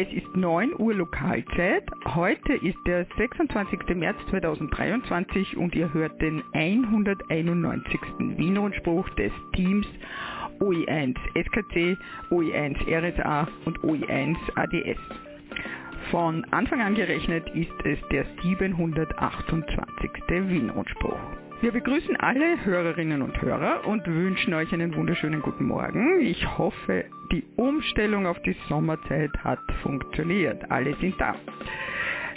Es ist 9 Uhr Lokalzeit. Heute ist der 26. März 2023 und ihr hört den 191. Wiener-Spruch des Teams OE1 SKC, OE1 RSA und OE1 ADS. Von Anfang an gerechnet ist es der 728. Wien-Rundspruch. Wir begrüßen alle Hörerinnen und Hörer und wünschen euch einen wunderschönen guten Morgen. Ich hoffe, die Umstellung auf die Sommerzeit hat funktioniert. Alle sind da.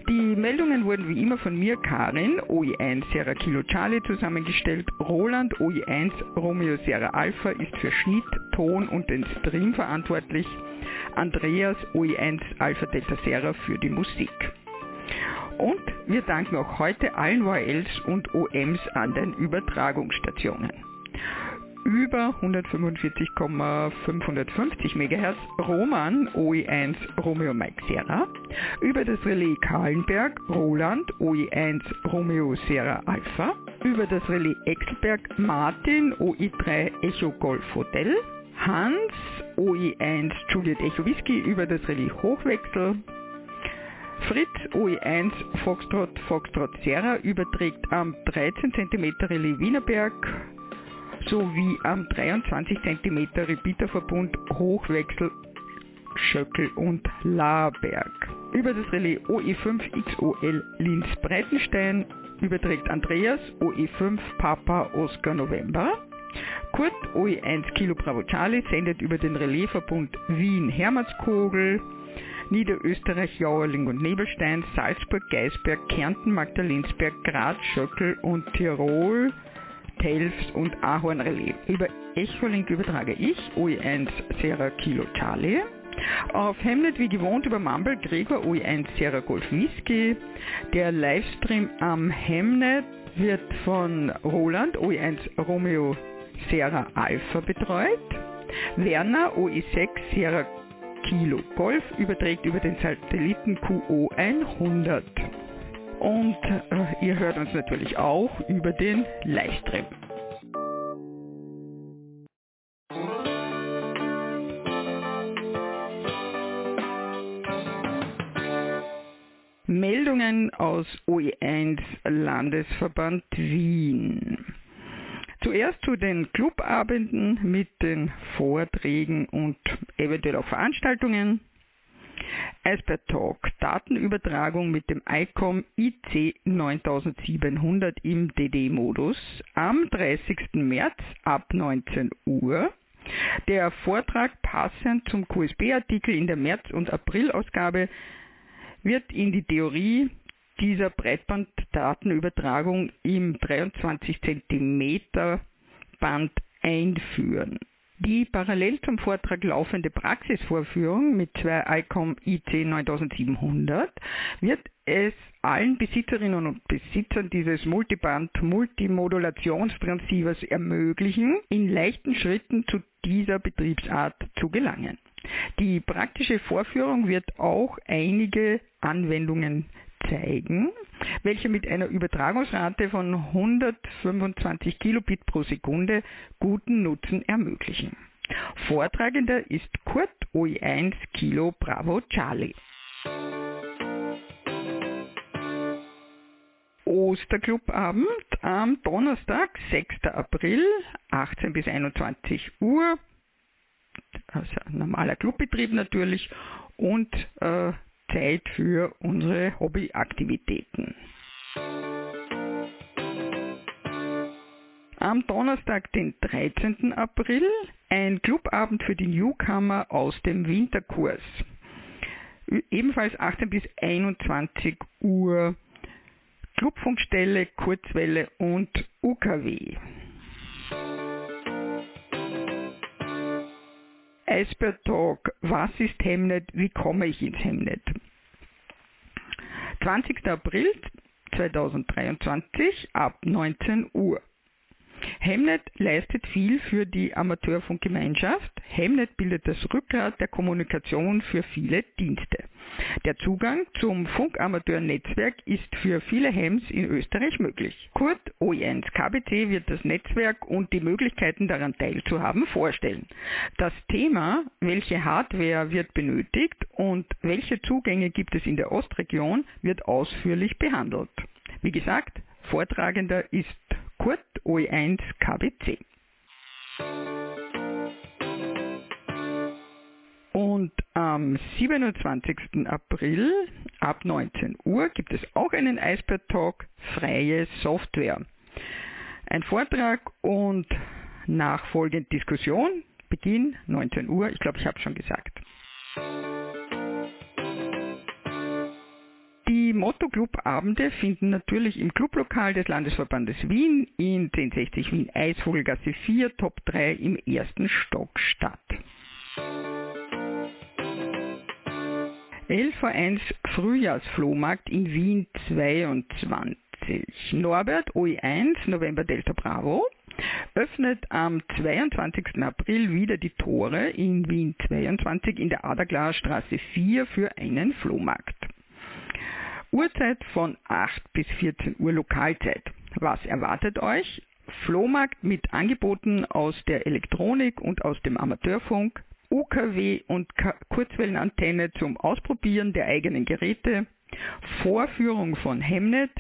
Die Meldungen wurden wie immer von mir, Karin, OE1 Sierra Kilo Charlie zusammengestellt. Roland, OE1 Romeo Sierra Alpha ist für Schnitt, Ton und den Stream verantwortlich. Andreas, OE1 Alpha Delta Sierra für die Musik. Und wir danken auch heute allen YLs und OMs an den Übertragungsstationen. Über 145,550 MHz Roman OE1 Romeo Mike Sierra, über das Relais Kahlenberg Roland OE1 Romeo Sierra Alpha, über das Relais Exelberg Martin OE3 Echo Golf Hotel, Hans OE1 Juliet Echo Whisky. Über das Relais Hochwechsel, Fritz OE1 Foxtrot Foxtrot Sierra überträgt am 13 cm Relais Wienerberg sowie am 23 cm Repeaterverbund Hochwechsel Schöckel und Laberg. Über das Relais OE5 XOL Linz Breitenstein überträgt Andreas OE5 Papa Oscar November. Kurt OE1 Kilo Bravo Charlie sendet über den Relaisverbund Wien Hermannskogel Niederösterreich, Jauerling und Nebelstein, Salzburg, Geisberg, Kärnten, Magdalensberg, Graz, Schöckel und Tirol, Telfs und Ahornrelais. Über Echolink übertrage ich OE1 Sierra Kilo Charlie. Auf Hemnet wie gewohnt über Mumble Gregor OE1 Sierra Golf Whisky. Der Livestream am Hemnet wird von Roland OE1 Romeo Sierra Alpha betreut. Werner OE6 Sierra Kilo Golf überträgt über den Satelliten QO 100. Und äh, ihr hört uns natürlich auch über den Livestream. Meldungen aus OE1 Landesverband Wien. Zuerst zu den Clubabenden mit den Vorträgen und eventuell auch Veranstaltungen. Eisbär Talk, Datenübertragung mit dem ICOM IC 9700 im DD-Modus am 30. März ab 19 Uhr. Der Vortrag passend zum QSB-Artikel in der März- und April-Ausgabe wird in die Theorie dieser Breitbanddatenübertragung im 23 cm Band einführen. Die parallel zum Vortrag laufende Praxisvorführung mit zwei ICOM IC 9700 wird es allen Besitzerinnen und Besitzern dieses Multiband-Multimodulationstransceivers ermöglichen, in leichten Schritten zu dieser Betriebsart zu gelangen. Die praktische Vorführung wird auch einige Anwendungen zeigen, welche mit einer Übertragungsrate von 125 Kilobit pro Sekunde guten Nutzen ermöglichen. Vortragender ist Kurt OE1 Kilo Bravo Charlie. Osterclubabend am Donnerstag, 6. April, 18 bis 21 Uhr. Also normaler Clubbetrieb natürlich und äh, Zeit für unsere Hobbyaktivitäten. Am Donnerstag, den 13. April, ein Clubabend für die Newcomer aus dem Winterkurs. Ebenfalls 18 bis 21 Uhr Clubfunkstelle, Kurzwelle und UKW. Eisbär Talk, was ist Hemnet, wie komme ich ins Hemnet? 20. April 2023 ab 19 Uhr. Hemnet leistet viel für die Amateurfunkgemeinschaft. Hemnet bildet das Rückgrat der Kommunikation für viele Dienste. Der Zugang zum Funkamateurnetzwerk ist für viele Hems in Österreich möglich. Kurt OE1 KBC wird das Netzwerk und die Möglichkeiten daran teilzuhaben vorstellen. Das Thema, welche Hardware wird benötigt und welche Zugänge gibt es in der Ostregion, wird ausführlich behandelt. Wie gesagt, Vortragender ist Kurt OE1 KBC. Und am 27. April ab 19 Uhr gibt es auch einen Eisbär Talk Freie Software. Ein Vortrag und nachfolgend Diskussion, Beginn 19 Uhr, ich glaube, ich habe schon gesagt. Motto-Club-Abende finden natürlich im Clublokal des Landesverbandes Wien in 1060 Wien Eisvogelgasse 4 Top 3 im ersten Stock statt. LV1 Frühjahrsflohmarkt in Wien 22. Norbert OE1 November Delta Bravo öffnet am 22. April wieder die Tore in Wien 22 in der Aderglasstraße 4 für einen Flohmarkt. Uhrzeit von 8 bis 14 Uhr Lokalzeit. Was erwartet euch? Flohmarkt mit Angeboten aus der Elektronik und aus dem Amateurfunk, UKW und Kurzwellenantenne zum Ausprobieren der eigenen Geräte, Vorführung von Hemnet,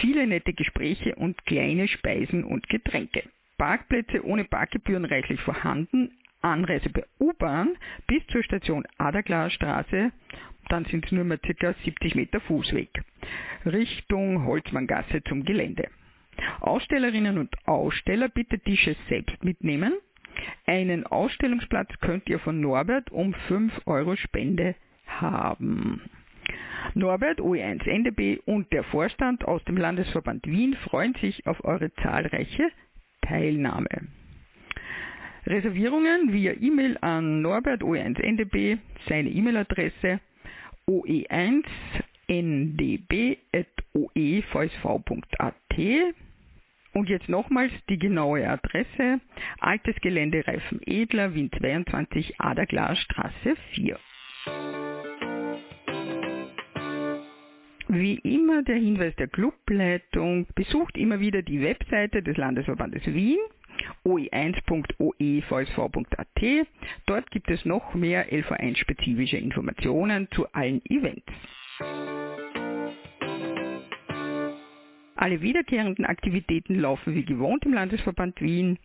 viele nette Gespräche und kleine Speisen und Getränke. Parkplätze ohne Parkgebühren reichlich vorhanden, Anreise per U-Bahn bis zur Station Aderglasstraße dann sind es nur mehr ca. 70 Meter Fußweg Richtung Holzmanngasse zum Gelände. Ausstellerinnen und Aussteller bitte Tische selbst mitnehmen. Einen Ausstellungsplatz könnt ihr von Norbert um 5 Euro Spende haben. Norbert, OE1 NDB und der Vorstand aus dem Landesverband Wien freuen sich auf eure zahlreiche Teilnahme. Reservierungen via E-Mail an Norbert OE1 NDB, seine E-Mail-Adresse oe1ndb.oevsv.at und jetzt nochmals die genaue Adresse. Altes Gelände Reifen Edler, Wien 22, Aderglasstraße 4. Wie immer der Hinweis der Clubleitung, besucht immer wieder die Webseite des Landesverbandes Wien oe1.oevsv.at. Dort gibt es noch mehr LV1-spezifische Informationen zu allen Events. Alle wiederkehrenden Aktivitäten laufen wie gewohnt im Landesverband Wien.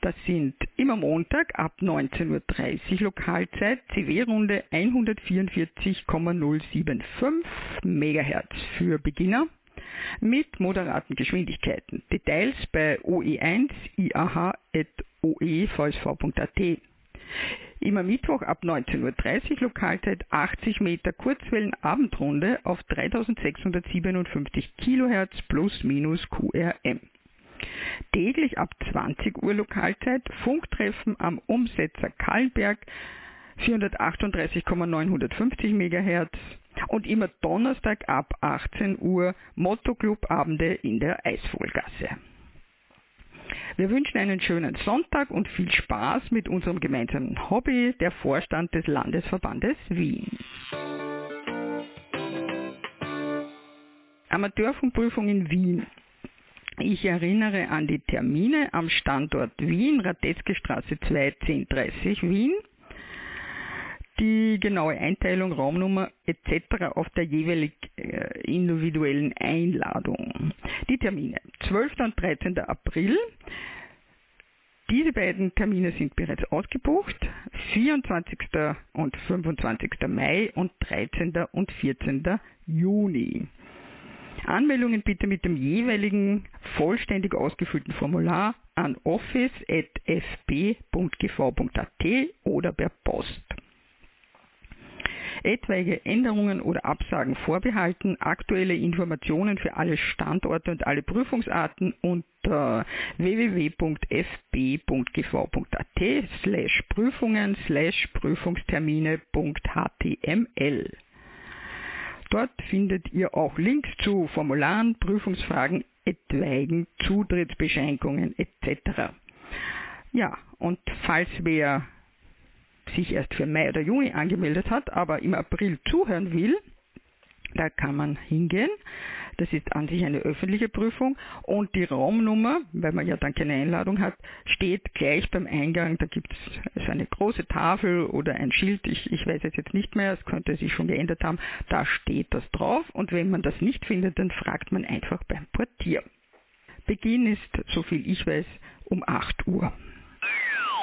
Das sind immer Montag ab 19.30 Uhr Lokalzeit, CW-Runde 144,075 MHz für Beginner mit moderaten Geschwindigkeiten. Details bei OE1 iah.oevsv.at. Immer Mittwoch ab 19.30 Uhr Lokalzeit 80 Meter Kurzwellen-Abendrunde auf 3657 kHz plus minus QRM. Täglich ab 20 Uhr Lokalzeit Funktreffen am Umsetzer Kallenberg 438,950 MHz und immer Donnerstag ab 18 Uhr Motto-Club-Abende in der Eisvogelgasse. Wir wünschen einen schönen Sonntag und viel Spaß mit unserem gemeinsamen Hobby, der Vorstand des Landesverbandes Wien. Amateurfunkprüfung in Wien. Ich erinnere an die Termine am Standort Wien, Radetzky Straße 2, 1030 Wien die genaue Einteilung, Raumnummer etc. auf der jeweilig äh, individuellen Einladung. Die Termine 12. und 13. April. Diese beiden Termine sind bereits ausgebucht. 24. und 25. Mai und 13. und 14. Juni. Anmeldungen bitte mit dem jeweiligen vollständig ausgefüllten Formular an office.fb.gv.at oder per Post etwaige Änderungen oder Absagen vorbehalten. Aktuelle Informationen für alle Standorte und alle Prüfungsarten unter www.fb.gv.at slash Prüfungen slash Prüfungstermine.html. Dort findet ihr auch Links zu Formularen, Prüfungsfragen, etwaigen Zutrittsbeschränkungen etc. Ja, und falls wer sich erst für Mai oder Juni angemeldet hat, aber im April zuhören will, da kann man hingehen. Das ist an sich eine öffentliche Prüfung und die Raumnummer, weil man ja dann keine Einladung hat, steht gleich beim Eingang. Da gibt es eine große Tafel oder ein Schild, ich, ich weiß es jetzt nicht mehr, es könnte sich schon geändert haben. Da steht das drauf und wenn man das nicht findet, dann fragt man einfach beim Portier. Beginn ist, soviel ich weiß, um 8 Uhr.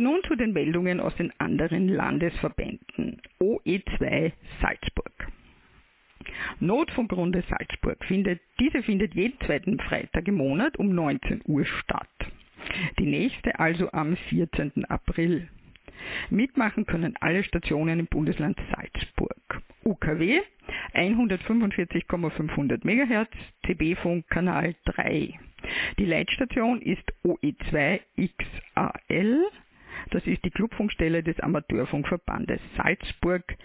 Nun zu den Meldungen aus den anderen Landesverbänden. OE2 Salzburg. Notfunkrunde Salzburg findet, diese findet jeden zweiten Freitag im Monat um 19 Uhr statt. Die nächste also am 14. April. Mitmachen können alle Stationen im Bundesland Salzburg. UKW 145,500 MHz, CB-Funk Kanal 3. Die Leitstation ist OE2XAL das ist die Clubfunkstelle des Amateurfunkverbandes Salzburg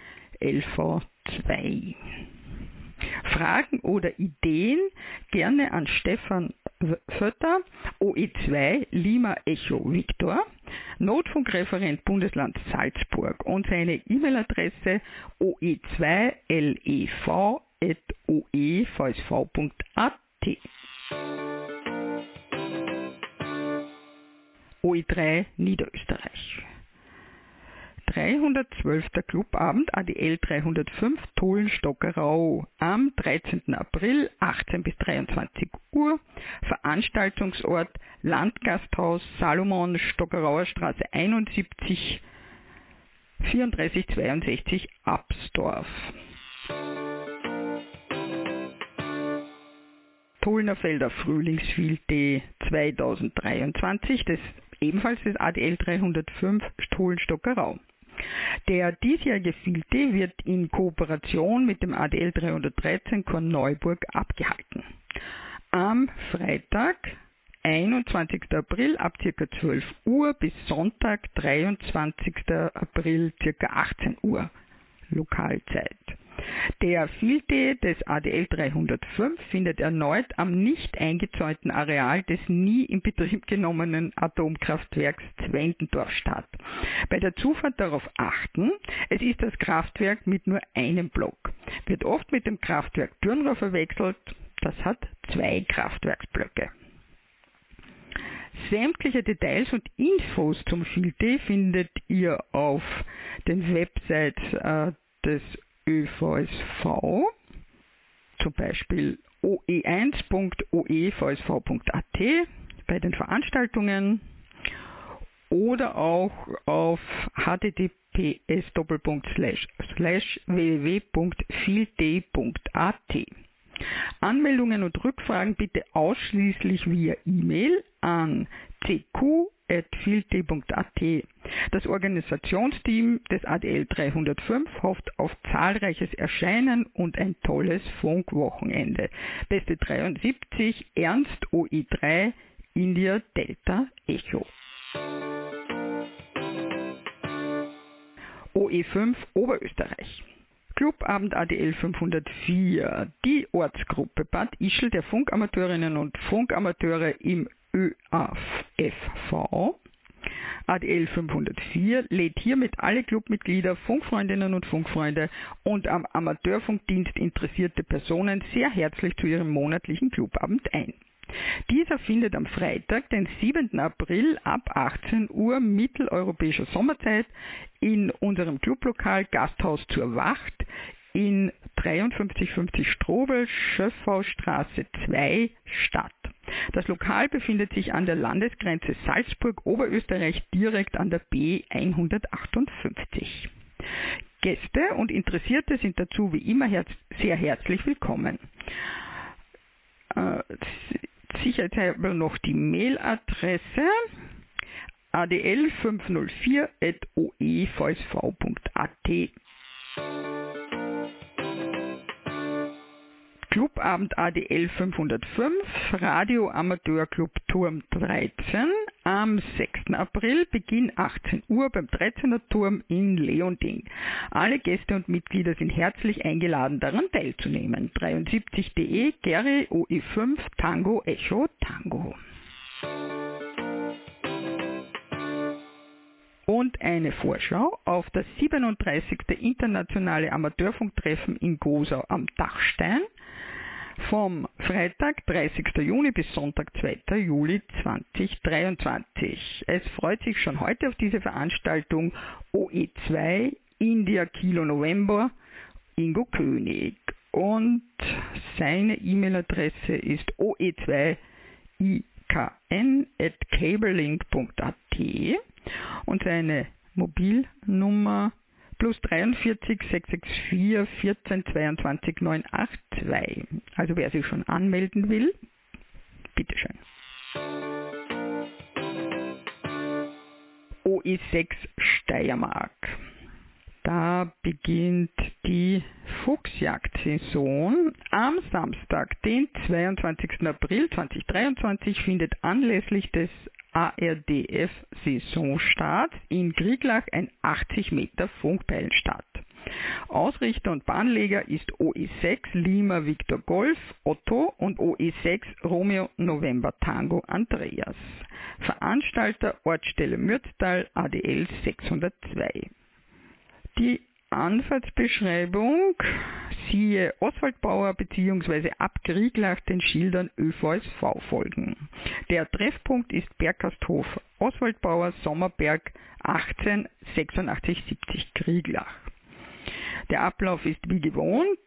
LV2. Fragen oder Ideen gerne an Stefan Vötter, OE2 Lima Echo Victor, Notfunkreferent Bundesland Salzburg und seine E-Mail-Adresse oe2lev.oevsv.at. OE3 Niederösterreich. 312. Clubabend ADL 305 Tolen-Stockerau am 13. April 18 bis 23 Uhr. Veranstaltungsort Landgasthaus Salomon Stockerauer Straße 71 3462 Absdorf. Tollnerfelder Frühlingsfilte 2023 des ebenfalls das ADL 305 Stohlenstockerau. Der diesjährige Filte wird in Kooperation mit dem ADL 313 Korneuburg abgehalten. Am Freitag, 21. April ab ca. 12 Uhr bis Sonntag, 23. April ca. 18 Uhr Lokalzeit. Der Filte des ADL 305 findet erneut am nicht eingezäunten Areal des nie in Betrieb genommenen Atomkraftwerks Zwentendorf statt. Bei der Zufahrt darauf achten, es ist das Kraftwerk mit nur einem Block. Wird oft mit dem Kraftwerk Dürnrohr verwechselt, das hat zwei Kraftwerksblöcke. Sämtliche Details und Infos zum Filte findet ihr auf den Websites äh, des ÖVSV, zum Beispiel oe1.oevsv.at bei den Veranstaltungen oder auch auf https www.field.at. Anmeldungen und Rückfragen bitte ausschließlich via E-Mail an cq filte.at. Das Organisationsteam des ADL 305 hofft auf zahlreiches Erscheinen und ein tolles Funkwochenende. Beste 73 Ernst OE3 India Delta Echo. OE5 Oberösterreich. Clubabend ADL 504. Die Ortsgruppe Bad Ischl der Funkamateurinnen und Funkamateure im ÖAFV ADL 504 lädt hiermit alle Clubmitglieder, Funkfreundinnen und Funkfreunde und am Amateurfunkdienst interessierte Personen sehr herzlich zu ihrem monatlichen Clubabend ein. Dieser findet am Freitag, den 7. April ab 18 Uhr mitteleuropäischer Sommerzeit in unserem Clublokal Gasthaus zur Wacht in 5350 Strobel, Schöffaustraße 2 statt. Das Lokal befindet sich an der Landesgrenze Salzburg-Oberösterreich direkt an der B 158. Gäste und Interessierte sind dazu wie immer herz sehr herzlich willkommen. Äh, sicherheitshalber noch die Mailadresse adl504.oevsv.at. Clubabend ADL 505, Radio Amateur Club Turm 13 am 6. April, Beginn 18 Uhr beim 13er Turm in Leonding. Alle Gäste und Mitglieder sind herzlich eingeladen, daran teilzunehmen. 73.de Gary OI5 Tango Echo Tango. Und eine Vorschau auf das 37. internationale Amateurfunktreffen in Gosau am Dachstein vom Freitag 30. Juni bis Sonntag 2. Juli 2023. Es freut sich schon heute auf diese Veranstaltung OE2 India Kilo November Ingo König und seine E-Mail-Adresse ist oe2ikn.cabelink.at und seine Mobilnummer plus 43 664 14 22 982. Also wer sich schon anmelden will, bitteschön. OE6 Steiermark. Da beginnt die Fuchsjagdsaison. Am Samstag, den 22. April 2023, findet anlässlich des ARDF-Saisonstart in Krieglach ein 80 Meter Funkpeilen statt. Ausrichter und Bahnleger ist OE6 Lima Victor Golf Otto und OE6 Romeo November Tango Andreas. Veranstalter Ortsstelle Mürztal ADL 602. Die Anfahrtsbeschreibung siehe Oswald Bauer bzw. ab Krieglach den Schildern ÖVSV folgen. Der Treffpunkt ist Bergkasthof Oswald Bauer Sommerberg 18 86 70 Krieglach. Der Ablauf ist wie gewohnt.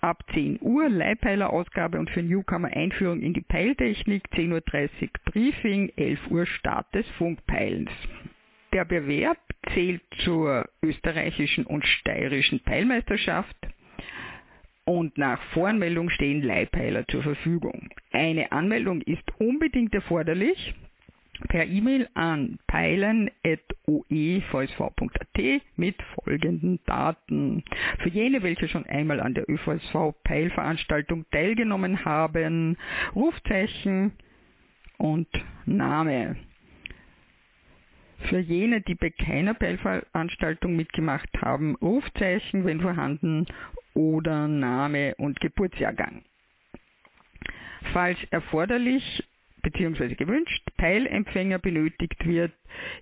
Ab 10 Uhr Leihpeilerausgabe und für Newcomer Einführung in die Peiltechnik, 10.30 Uhr Briefing, 11 Uhr Start des Funkpeilens. Der Bewerb zählt zur österreichischen und steirischen Peilmeisterschaft und nach Voranmeldung stehen Leihpeiler zur Verfügung. Eine Anmeldung ist unbedingt erforderlich per E-Mail an peilen.oevsv.at mit folgenden Daten. Für jene, welche schon einmal an der ÖVSV-Peilveranstaltung teilgenommen haben, Rufzeichen und Name. Für jene, die bei keiner Peilveranstaltung mitgemacht haben, Rufzeichen, wenn vorhanden, oder Name und Geburtsjahrgang. Falls erforderlich bzw. gewünscht Peilempfänger benötigt wird,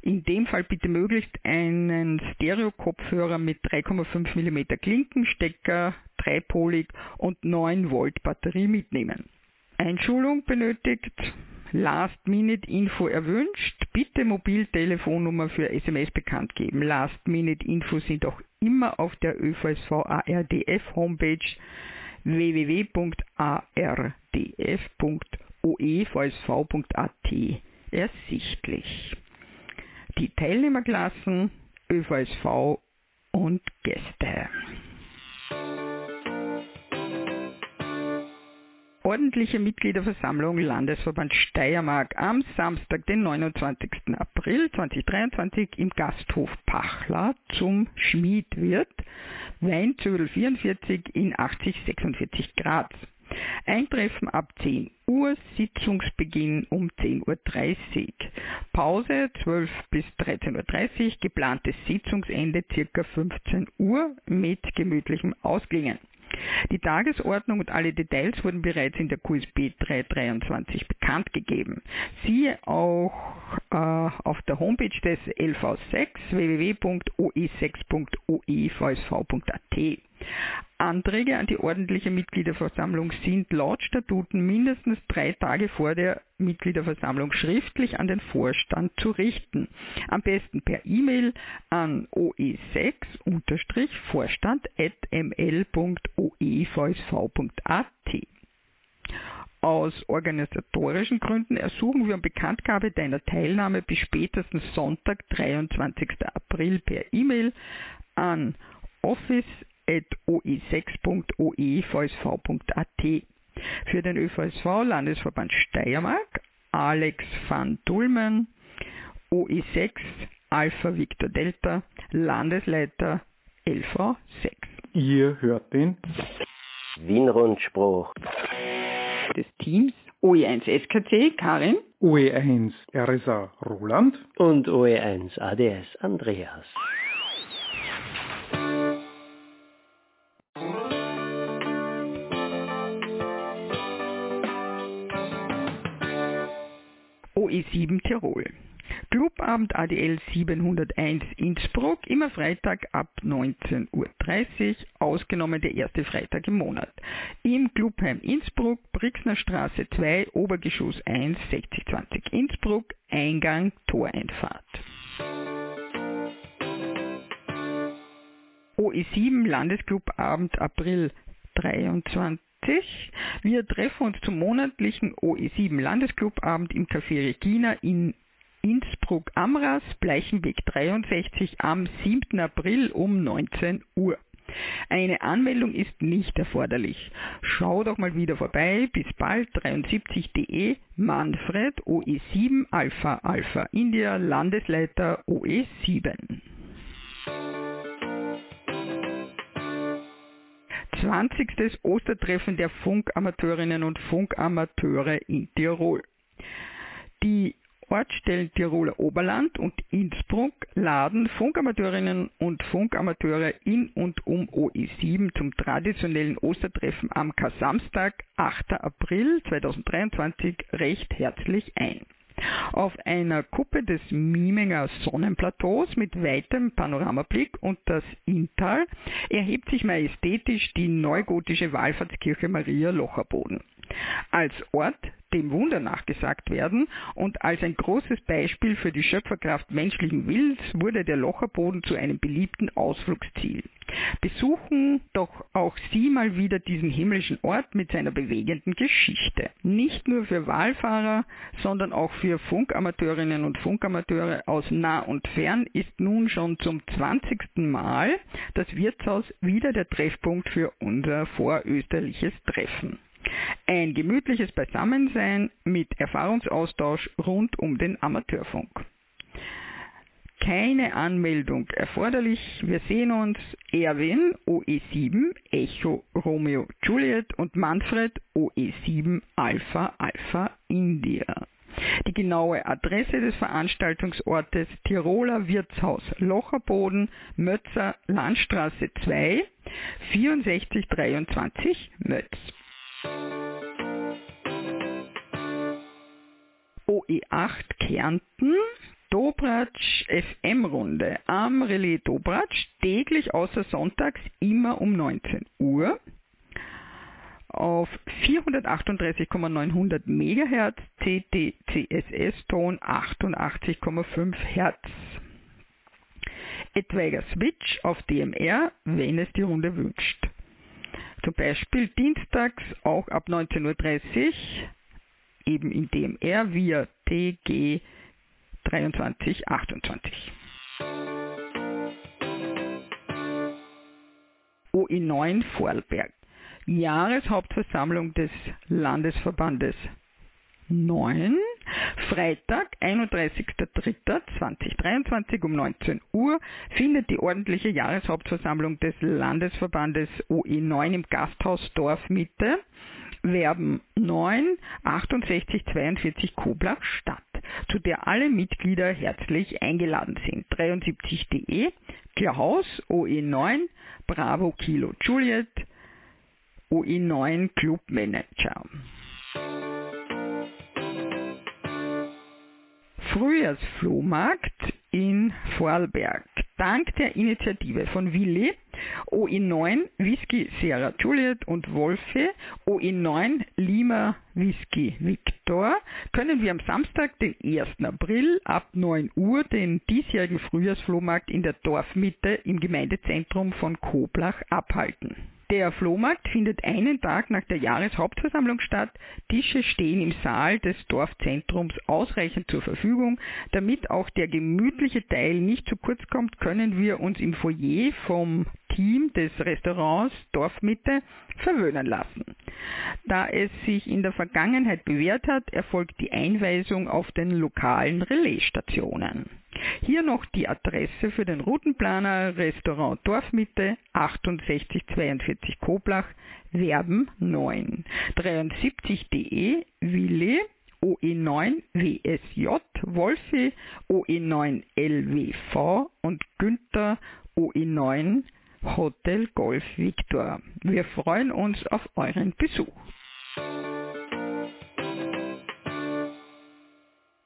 in dem Fall bitte möglichst einen Stereo-Kopfhörer mit 3,5 mm Klinkenstecker, dreipolig und 9 Volt Batterie mitnehmen. Einschulung benötigt Last-Minute-Info erwünscht, bitte Mobiltelefonnummer für SMS bekannt geben. Last-Minute-Info sind auch immer auf der ÖVSV ARDF Homepage www.ardf.oevsv.at ersichtlich. Die Teilnehmerklassen ÖVSV und Gäste. Ordentliche Mitgliederversammlung Landesverband Steiermark am Samstag, den 29. April 2023 im Gasthof Pachler zum Schmied wird. Weinzödel 44 in 8046 Grad. Eintreffen ab 10 Uhr, Sitzungsbeginn um 10.30 Uhr. Pause 12 bis 13.30 Uhr, geplantes Sitzungsende circa 15 Uhr mit gemütlichem Ausklingen. Die Tagesordnung und alle Details wurden bereits in der QSB 323 bekannt gegeben. Siehe auch äh, auf der Homepage des LV6 www.oe6.oevsv.at. Anträge an die ordentliche Mitgliederversammlung sind laut Statuten mindestens drei Tage vor der Mitgliederversammlung schriftlich an den Vorstand zu richten. Am besten per E-Mail an oe6-vorstand.ml.oevsv.at. Aus organisatorischen Gründen ersuchen wir um Bekanntgabe deiner Teilnahme bis spätestens Sonntag, 23. April per E-Mail an office oe6.oevsv.at. Für den ÖVSV Landesverband Steiermark Alex van Dulmen, OE6 Alpha Victor Delta, Landesleiter LV6. Ihr hört den Wien-Rundspruch des Teams OE1 SKC Karin OE1 RSA Roland und OE1 ADS Andreas. OE7 Tirol. Clubabend ADL 701 Innsbruck, immer Freitag ab 19.30 Uhr, ausgenommen der erste Freitag im Monat. Im Clubheim Innsbruck, Brixner Straße 2, Obergeschoss 1, 6020 Innsbruck, Eingang, Toreinfahrt. OE7 Landesclubabend April 23 wir treffen uns zum monatlichen OE7 Landesclubabend im Café Regina in Innsbruck Amras, Bleichenweg 63 am 7. April um 19 Uhr. Eine Anmeldung ist nicht erforderlich. Schau doch mal wieder vorbei. Bis bald 73.de Manfred OE7 Alpha Alpha India Landesleiter OE7. 20. Ostertreffen der Funkamateurinnen und Funkamateure in Tirol. Die Ortsstellen Tiroler Oberland und Innsbruck laden Funkamateurinnen und Funkamateure in und um OE7 zum traditionellen Ostertreffen am Kasamstag, 8. April 2023 recht herzlich ein. Auf einer Kuppe des Mieminger Sonnenplateaus mit weitem Panoramablick und das Inntal erhebt sich majestätisch die neugotische Wallfahrtskirche Maria Locherboden. Als Ort dem Wunder nachgesagt werden und als ein großes Beispiel für die Schöpferkraft menschlichen Willens wurde der Locherboden zu einem beliebten Ausflugsziel. Besuchen doch auch Sie mal wieder diesen himmlischen Ort mit seiner bewegenden Geschichte. Nicht nur für Wahlfahrer, sondern auch für Funkamateurinnen und Funkamateure aus nah und fern ist nun schon zum 20. Mal das Wirtshaus wieder der Treffpunkt für unser vorösterliches Treffen. Ein gemütliches Beisammensein mit Erfahrungsaustausch rund um den Amateurfunk. Keine Anmeldung erforderlich. Wir sehen uns Erwin OE7 Echo Romeo Juliet und Manfred OE7 Alpha Alpha India. Die genaue Adresse des Veranstaltungsortes Tiroler Wirtshaus Locherboden, Mötzer Landstraße 2, 6423 Mötz. OE8 Kärnten, Dobratsch FM-Runde am Relais Dobratsch, täglich außer sonntags immer um 19 Uhr auf 438,900 MHz, CT-CSS-Ton 88,5 Hertz. Etwaiger Switch auf DMR, wenn es die Runde wünscht. Zum Beispiel dienstags auch ab 19.30 Uhr eben in DMR via TG 2328. OE9 Vorarlberg. Jahreshauptversammlung des Landesverbandes 9. Freitag, 31.03.2023 um 19 Uhr findet die ordentliche Jahreshauptversammlung des Landesverbandes OE9 im Gasthaus Dorfmitte Werben 9 68 42 Koblach statt, zu der alle Mitglieder herzlich eingeladen sind. 73.de, Klaus OE9, Bravo Kilo Juliet, OE9 Club Manager. Frühjahrsflohmarkt in Vorarlberg. Dank der Initiative von Willi, OE9 Whisky Sierra Juliet und Wolfe, OE9 Lima Whisky Victor, können wir am Samstag, den 1. April ab 9 Uhr den diesjährigen Frühjahrsflohmarkt in der Dorfmitte im Gemeindezentrum von Koblach abhalten. Der Flohmarkt findet einen Tag nach der Jahreshauptversammlung statt. Tische stehen im Saal des Dorfzentrums ausreichend zur Verfügung. Damit auch der gemütliche Teil nicht zu kurz kommt, können wir uns im Foyer vom Team des Restaurants Dorfmitte verwöhnen lassen. Da es sich in der Vergangenheit bewährt hat, erfolgt die Einweisung auf den lokalen Relaisstationen. Hier noch die Adresse für den Routenplaner Restaurant Dorfmitte 6842 Koblach, Werben 9, 73.de Wille OE OE9 WSJ Wolfi, OE9 LWV und Günther OE9 Hotel Golf Victor. Wir freuen uns auf euren Besuch.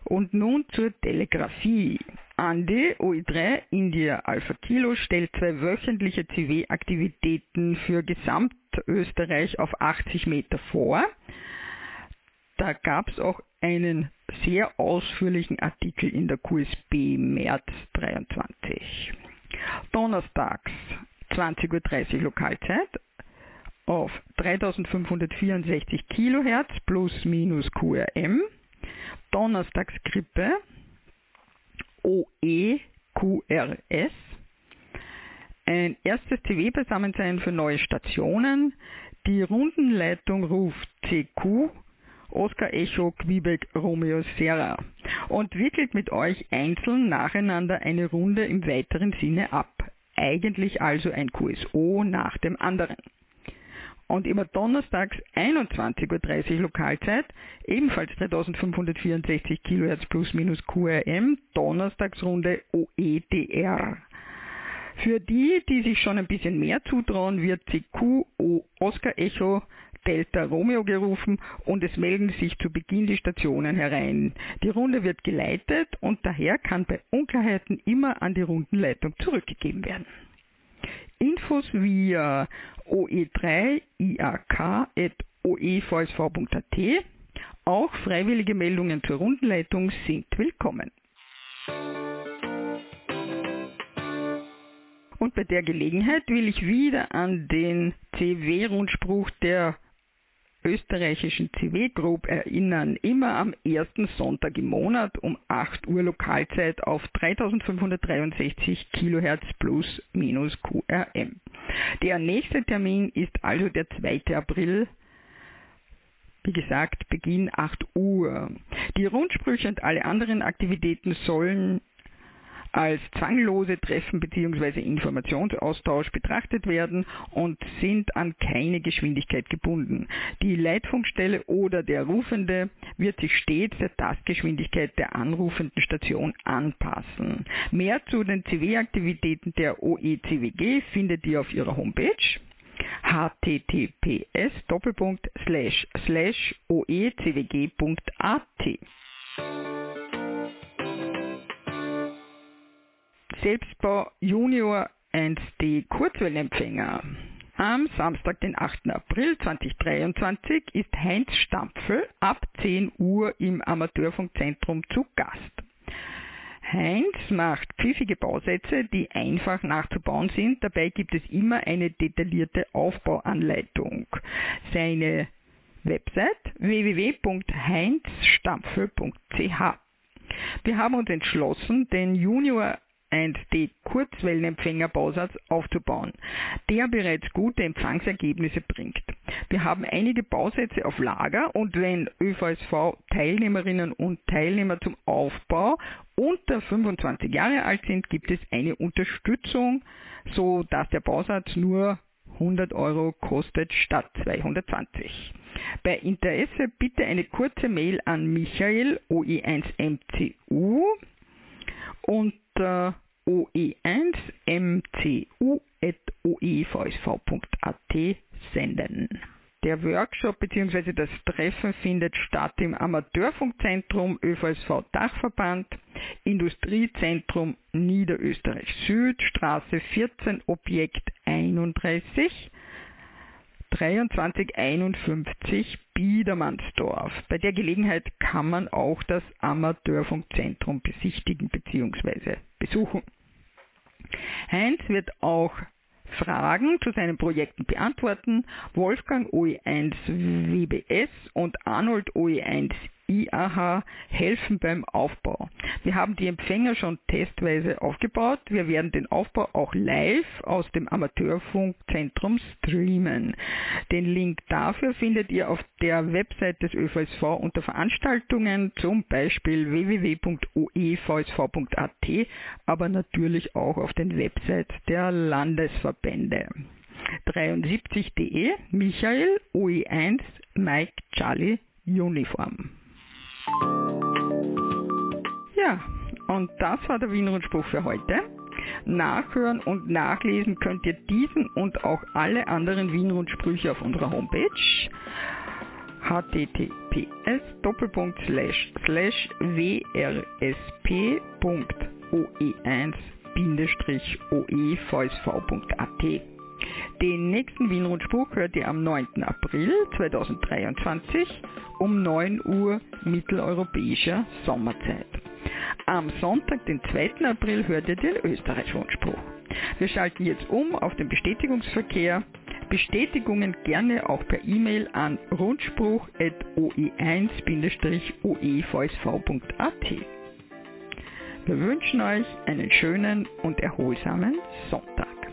Und nun zur Telegrafie. Andi OI3 India Alpha Kilo stellt zwei wöchentliche CW-Aktivitäten für Gesamtösterreich auf 80 Meter vor. Da gab es auch einen sehr ausführlichen Artikel in der QSB März 23. Donnerstags 20.30 Uhr Lokalzeit auf 3564 Kilohertz plus minus QRM. Donnerstagskrippe OEQRS. Ein erstes CW-Beisammensein für neue Stationen. Die Rundenleitung ruft CQ Oscar Echo Quebec Romeo Serra und wickelt mit euch einzeln nacheinander eine Runde im weiteren Sinne ab. Eigentlich also ein QSO nach dem anderen und immer donnerstags 21.30 Uhr Lokalzeit, ebenfalls 3564 kHz plus minus QRM, Donnerstagsrunde OEDR. Für die, die sich schon ein bisschen mehr zutrauen, wird CQ Oscar Echo Delta Romeo gerufen und es melden sich zu Beginn die Stationen herein. Die Runde wird geleitet und daher kann bei Unklarheiten immer an die Rundenleitung zurückgegeben werden. Infos via oe3iak.oevsv.at. Auch freiwillige Meldungen zur Rundenleitung sind willkommen. Und bei der Gelegenheit will ich wieder an den CW-Rundspruch der österreichischen CW Group erinnern, immer am ersten Sonntag im Monat um 8 Uhr Lokalzeit auf 3563 kHz plus minus QRM. Der nächste Termin ist also der 2. April wie gesagt, Beginn 8 Uhr. Die Rundsprüche und alle anderen Aktivitäten sollen als zwanglose Treffen bzw. Informationsaustausch betrachtet werden und sind an keine Geschwindigkeit gebunden. Die Leitfunkstelle oder der Rufende wird sich stets der Tastgeschwindigkeit der anrufenden Station anpassen. Mehr zu den CW-Aktivitäten der OECWG findet ihr auf ihrer Homepage https oecwg.at Selbstbau Junior 1D Kurzwellenempfänger. Am Samstag, den 8. April 2023, ist Heinz Stampfel ab 10 Uhr im Amateurfunkzentrum zu Gast. Heinz macht pfiffige Bausätze, die einfach nachzubauen sind. Dabei gibt es immer eine detaillierte Aufbauanleitung. Seine Website www.heinzstampfel.ch. Wir haben uns entschlossen, den Junior 1D Kurzwellenempfängerbausatz aufzubauen, der bereits gute Empfangsergebnisse bringt. Wir haben einige Bausätze auf Lager und wenn ÖVSV Teilnehmerinnen und Teilnehmer zum Aufbau unter 25 Jahre alt sind, gibt es eine Unterstützung, so dass der Bausatz nur 100 Euro kostet statt 220. Bei Interesse bitte eine kurze Mail an Michael OE1MCU unter oe1mcu.oevsv.at senden. Der Workshop bzw. das Treffen findet statt im Amateurfunkzentrum ÖVSV Dachverband, Industriezentrum Niederösterreich Süd, Straße 14, Objekt 31, 2351 Biedermannsdorf. Bei der Gelegenheit kann man auch das Amateurfunkzentrum besichtigen bzw. besuchen. Heinz wird auch Fragen zu seinen Projekten beantworten. Wolfgang OE1 WBS und Arnold OE1 IAH helfen beim Aufbau. Wir haben die Empfänger schon testweise aufgebaut. Wir werden den Aufbau auch live aus dem Amateurfunkzentrum streamen. Den Link dafür findet ihr auf der Website des ÖVSV unter Veranstaltungen, zum Beispiel www.oevsv.at, aber natürlich auch auf den Website der Landesverbände. 73.de Michael OE1 Mike Charlie Uniform. Ja, und das war der Wiener Rundspruch für heute. Nachhören und nachlesen könnt ihr diesen und auch alle anderen Wien Rundsprüche auf unserer Homepage https wrsp.oe1-oevsv.at Den nächsten Wien Rundspruch hört ihr am 9. April 2023 um 9 Uhr mitteleuropäischer Sommerzeit. Am Sonntag, den 2. April, hört ihr den Österreich-Rundspruch. Wir schalten jetzt um auf den Bestätigungsverkehr. Bestätigungen gerne auch per E-Mail an rundspruch.oe1-oevsv.at. Wir wünschen euch einen schönen und erholsamen Sonntag.